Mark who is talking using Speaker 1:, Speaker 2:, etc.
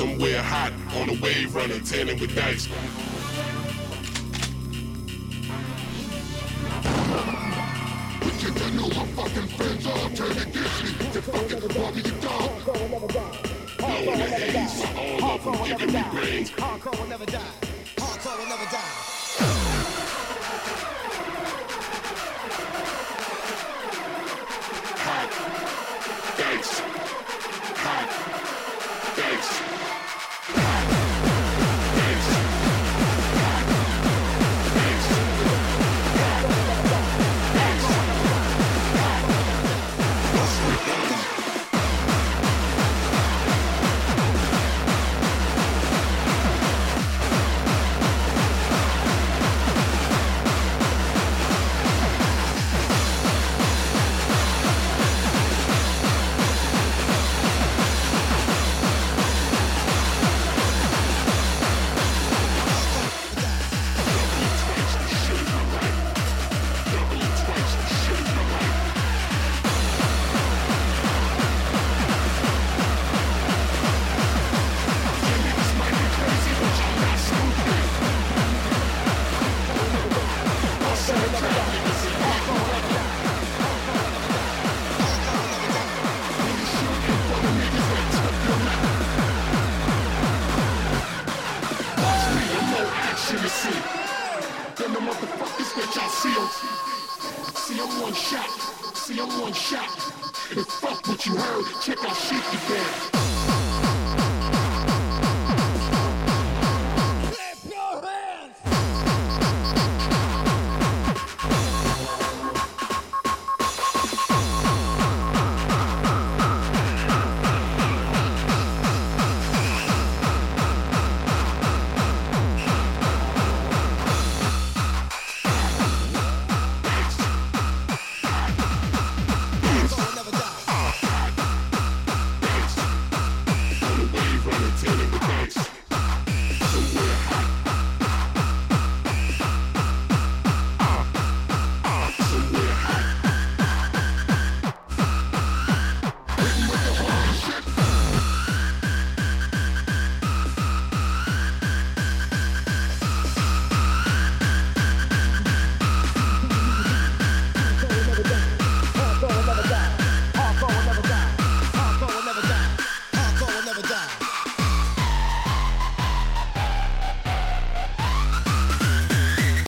Speaker 1: Somewhere hot, on the wave, running, tanning with dice.